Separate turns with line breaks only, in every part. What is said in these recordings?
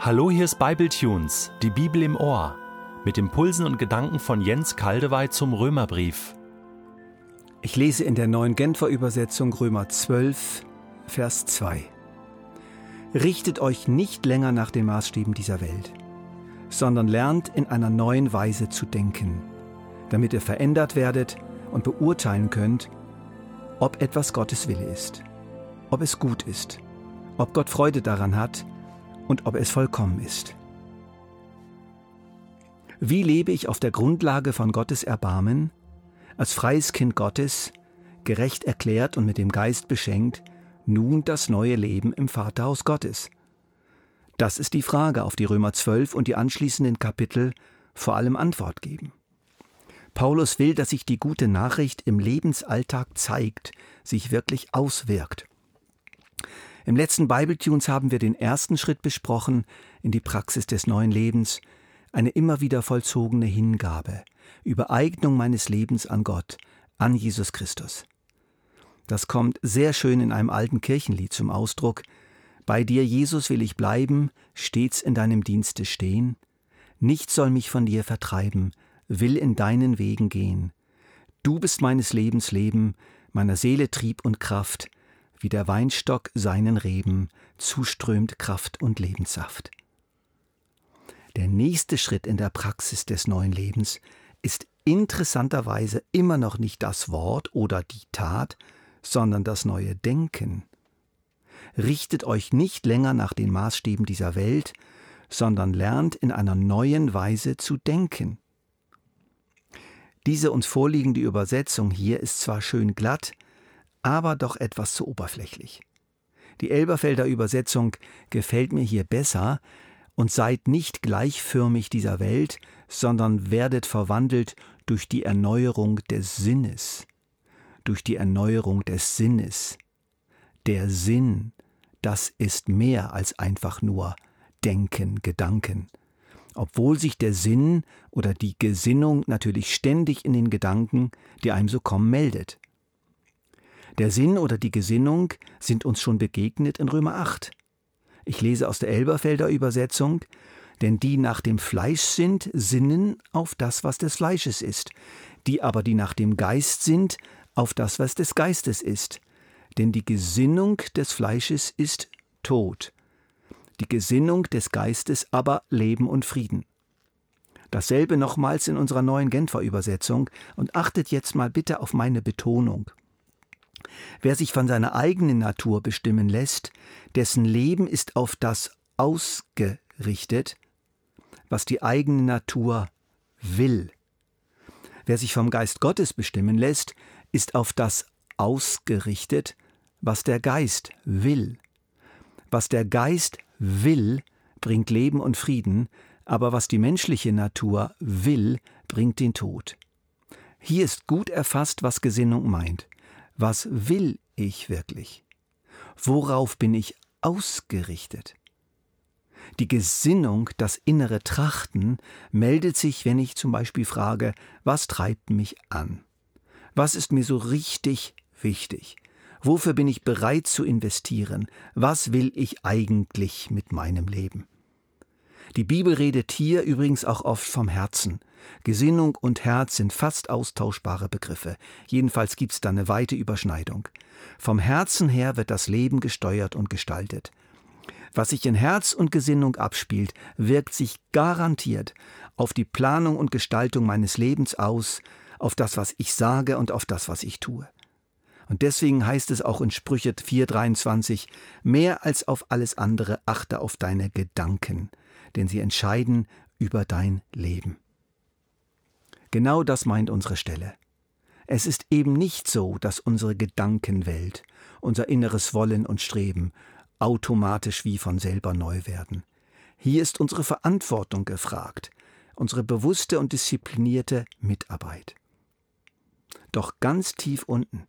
Hallo, hier ist Bibletunes, die Bibel im Ohr, mit Impulsen und Gedanken von Jens Kaldewey zum Römerbrief.
Ich lese in der neuen Genfer Übersetzung Römer 12, Vers 2. Richtet euch nicht länger nach den Maßstäben dieser Welt, sondern lernt in einer neuen Weise zu denken, damit ihr verändert werdet und beurteilen könnt, ob etwas Gottes Wille ist, ob es gut ist, ob Gott Freude daran hat und ob es vollkommen ist. Wie lebe ich auf der Grundlage von Gottes Erbarmen, als freies Kind Gottes, gerecht erklärt und mit dem Geist beschenkt, nun das neue Leben im Vaterhaus Gottes? Das ist die Frage, auf die Römer 12 und die anschließenden Kapitel vor allem Antwort geben. Paulus will, dass sich die gute Nachricht im Lebensalltag zeigt, sich wirklich auswirkt. Im letzten Bibletunes haben wir den ersten Schritt besprochen in die Praxis des neuen Lebens, eine immer wieder vollzogene Hingabe, Übereignung meines Lebens an Gott, an Jesus Christus. Das kommt sehr schön in einem alten Kirchenlied zum Ausdruck. Bei dir, Jesus, will ich bleiben, stets in deinem Dienste stehen. Nichts soll mich von dir vertreiben, will in deinen Wegen gehen. Du bist meines Lebens Leben, meiner Seele Trieb und Kraft, wie der Weinstock seinen Reben zuströmt Kraft und Lebenssaft. Der nächste Schritt in der Praxis des neuen Lebens ist interessanterweise immer noch nicht das Wort oder die Tat, sondern das neue Denken. Richtet euch nicht länger nach den Maßstäben dieser Welt, sondern lernt in einer neuen Weise zu denken. Diese uns vorliegende Übersetzung hier ist zwar schön glatt, aber doch etwas zu oberflächlich. Die Elberfelder Übersetzung gefällt mir hier besser und seid nicht gleichförmig dieser Welt, sondern werdet verwandelt durch die Erneuerung des Sinnes. Durch die Erneuerung des Sinnes. Der Sinn, das ist mehr als einfach nur Denken, Gedanken. Obwohl sich der Sinn oder die Gesinnung natürlich ständig in den Gedanken, die einem so kommen, meldet. Der Sinn oder die Gesinnung sind uns schon begegnet in Römer 8. Ich lese aus der Elberfelder Übersetzung, denn die nach dem Fleisch sind, sinnen auf das, was des Fleisches ist, die aber, die nach dem Geist sind, auf das, was des Geistes ist. Denn die Gesinnung des Fleisches ist Tod, die Gesinnung des Geistes aber Leben und Frieden. Dasselbe nochmals in unserer neuen Genfer Übersetzung und achtet jetzt mal bitte auf meine Betonung. Wer sich von seiner eigenen Natur bestimmen lässt, dessen Leben ist auf das ausgerichtet, was die eigene Natur will. Wer sich vom Geist Gottes bestimmen lässt, ist auf das ausgerichtet, was der Geist will. Was der Geist will, bringt Leben und Frieden, aber was die menschliche Natur will, bringt den Tod. Hier ist gut erfasst, was Gesinnung meint. Was will ich wirklich? Worauf bin ich ausgerichtet? Die Gesinnung, das innere Trachten meldet sich, wenn ich zum Beispiel frage, was treibt mich an? Was ist mir so richtig wichtig? Wofür bin ich bereit zu investieren? Was will ich eigentlich mit meinem Leben? Die Bibel redet hier übrigens auch oft vom Herzen. Gesinnung und Herz sind fast austauschbare Begriffe. Jedenfalls gibt es da eine weite Überschneidung. Vom Herzen her wird das Leben gesteuert und gestaltet. Was sich in Herz und Gesinnung abspielt, wirkt sich garantiert auf die Planung und Gestaltung meines Lebens aus, auf das, was ich sage und auf das, was ich tue. Und deswegen heißt es auch in Sprüche 4:23, mehr als auf alles andere achte auf deine Gedanken, denn sie entscheiden über dein Leben. Genau das meint unsere Stelle. Es ist eben nicht so, dass unsere Gedankenwelt, unser inneres Wollen und Streben automatisch wie von selber neu werden. Hier ist unsere Verantwortung gefragt, unsere bewusste und disziplinierte Mitarbeit. Doch ganz tief unten,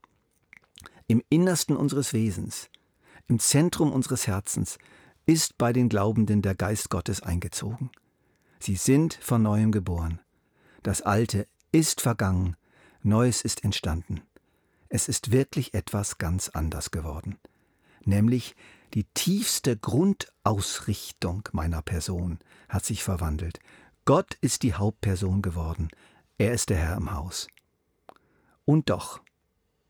im Innersten unseres Wesens, im Zentrum unseres Herzens, ist bei den Glaubenden der Geist Gottes eingezogen. Sie sind von neuem geboren. Das Alte ist vergangen, Neues ist entstanden. Es ist wirklich etwas ganz anders geworden. Nämlich Die tiefste Grundausrichtung meiner Person hat sich verwandelt. Gott ist die Hauptperson geworden. Er ist der Herr im Haus. Und doch,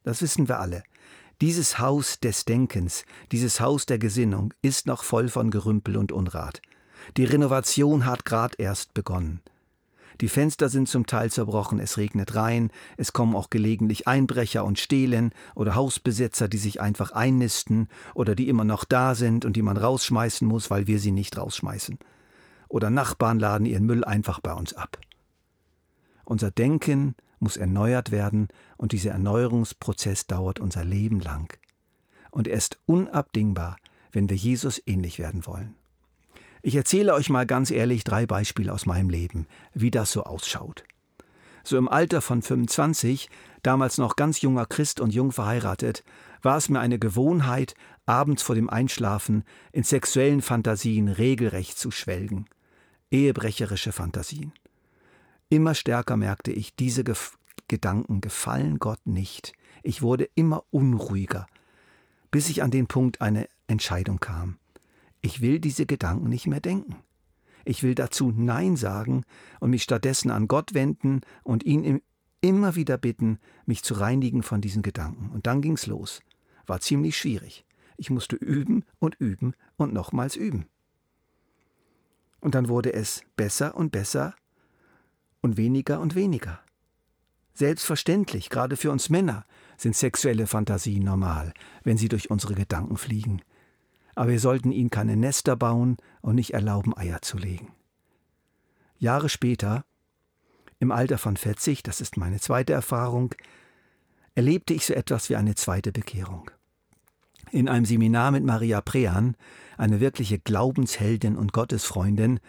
das wissen wir alle, dieses Haus des Denkens, dieses Haus der Gesinnung ist noch voll von Gerümpel und Unrat. Die Renovation hat grad erst begonnen. Die Fenster sind zum Teil zerbrochen, es regnet rein, es kommen auch gelegentlich Einbrecher und stehlen oder Hausbesitzer, die sich einfach einnisten oder die immer noch da sind und die man rausschmeißen muss, weil wir sie nicht rausschmeißen. Oder Nachbarn laden ihren Müll einfach bei uns ab. Unser Denken muss erneuert werden und dieser Erneuerungsprozess dauert unser Leben lang. Und er ist unabdingbar, wenn wir Jesus ähnlich werden wollen. Ich erzähle euch mal ganz ehrlich drei Beispiele aus meinem Leben, wie das so ausschaut. So im Alter von 25, damals noch ganz junger Christ und jung verheiratet, war es mir eine Gewohnheit, abends vor dem Einschlafen in sexuellen Fantasien regelrecht zu schwelgen. Ehebrecherische Fantasien. Immer stärker merkte ich, diese Gef Gedanken gefallen Gott nicht. Ich wurde immer unruhiger, bis ich an den Punkt eine Entscheidung kam. Ich will diese Gedanken nicht mehr denken. Ich will dazu Nein sagen und mich stattdessen an Gott wenden und ihn immer wieder bitten, mich zu reinigen von diesen Gedanken. Und dann ging's los. War ziemlich schwierig. Ich musste üben und üben und nochmals üben. Und dann wurde es besser und besser und weniger und weniger. Selbstverständlich, gerade für uns Männer, sind sexuelle Fantasien normal, wenn sie durch unsere Gedanken fliegen aber wir sollten ihnen keine Nester bauen und nicht erlauben, Eier zu legen. Jahre später, im Alter von 40, das ist meine zweite Erfahrung, erlebte ich so etwas wie eine zweite Bekehrung. In einem Seminar mit Maria Prean, eine wirkliche Glaubensheldin und Gottesfreundin,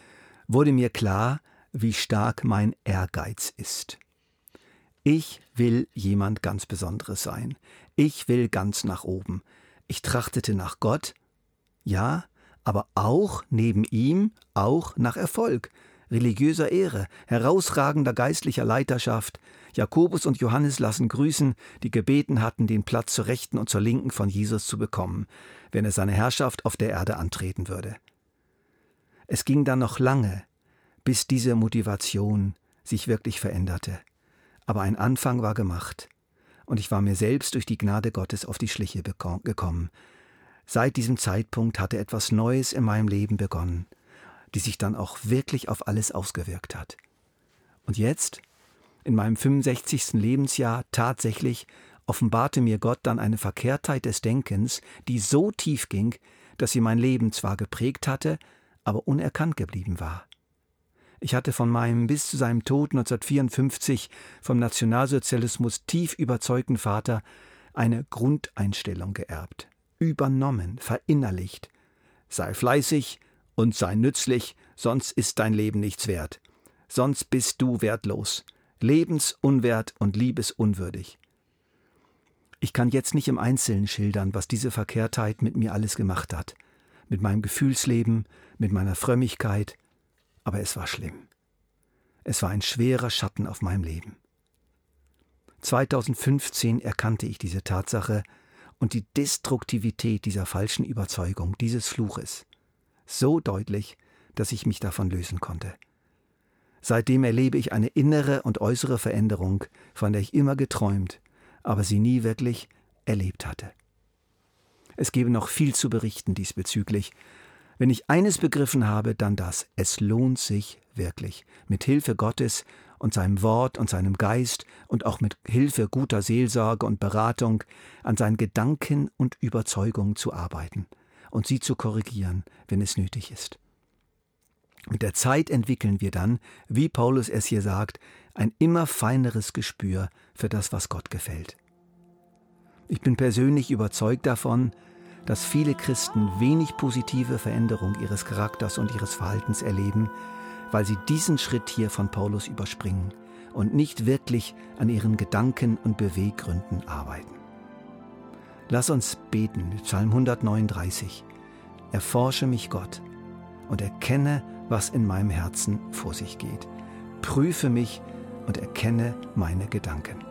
wurde mir klar, wie stark mein Ehrgeiz ist. Ich will jemand ganz Besonderes sein. Ich will ganz nach oben. Ich trachtete nach Gott ja, aber auch neben ihm, auch nach Erfolg, religiöser Ehre, herausragender geistlicher Leiterschaft. Jakobus und Johannes lassen grüßen, die gebeten hatten, den Platz zur Rechten und zur Linken von Jesus zu bekommen, wenn er seine Herrschaft auf der Erde antreten würde. Es ging dann noch lange, bis diese Motivation sich wirklich veränderte. Aber ein Anfang war gemacht, und ich war mir selbst durch die Gnade Gottes auf die Schliche gekommen, Seit diesem Zeitpunkt hatte etwas Neues in meinem Leben begonnen, die sich dann auch wirklich auf alles ausgewirkt hat. Und jetzt, in meinem 65. Lebensjahr, tatsächlich offenbarte mir Gott dann eine Verkehrtheit des Denkens, die so tief ging, dass sie mein Leben zwar geprägt hatte, aber unerkannt geblieben war. Ich hatte von meinem bis zu seinem Tod 1954 vom Nationalsozialismus tief überzeugten Vater eine Grundeinstellung geerbt übernommen, verinnerlicht. Sei fleißig und sei nützlich, sonst ist dein Leben nichts wert. Sonst bist du wertlos, lebensunwert und liebesunwürdig. Ich kann jetzt nicht im Einzelnen schildern, was diese Verkehrtheit mit mir alles gemacht hat, mit meinem Gefühlsleben, mit meiner Frömmigkeit, aber es war schlimm. Es war ein schwerer Schatten auf meinem Leben. 2015 erkannte ich diese Tatsache und die Destruktivität dieser falschen Überzeugung, dieses Fluches, so deutlich, dass ich mich davon lösen konnte. Seitdem erlebe ich eine innere und äußere Veränderung, von der ich immer geträumt, aber sie nie wirklich erlebt hatte. Es gäbe noch viel zu berichten diesbezüglich. Wenn ich eines begriffen habe, dann das. Es lohnt sich wirklich, mit Hilfe Gottes und seinem Wort und seinem Geist und auch mit Hilfe guter Seelsorge und Beratung an seinen Gedanken und Überzeugungen zu arbeiten und sie zu korrigieren, wenn es nötig ist. Mit der Zeit entwickeln wir dann, wie Paulus es hier sagt, ein immer feineres Gespür für das, was Gott gefällt. Ich bin persönlich überzeugt davon, dass viele Christen wenig positive Veränderung ihres Charakters und ihres Verhaltens erleben, weil sie diesen Schritt hier von Paulus überspringen und nicht wirklich an ihren Gedanken und Beweggründen arbeiten. Lass uns beten Psalm 139. Erforsche mich Gott und erkenne, was in meinem Herzen vor sich geht. Prüfe mich und erkenne meine Gedanken.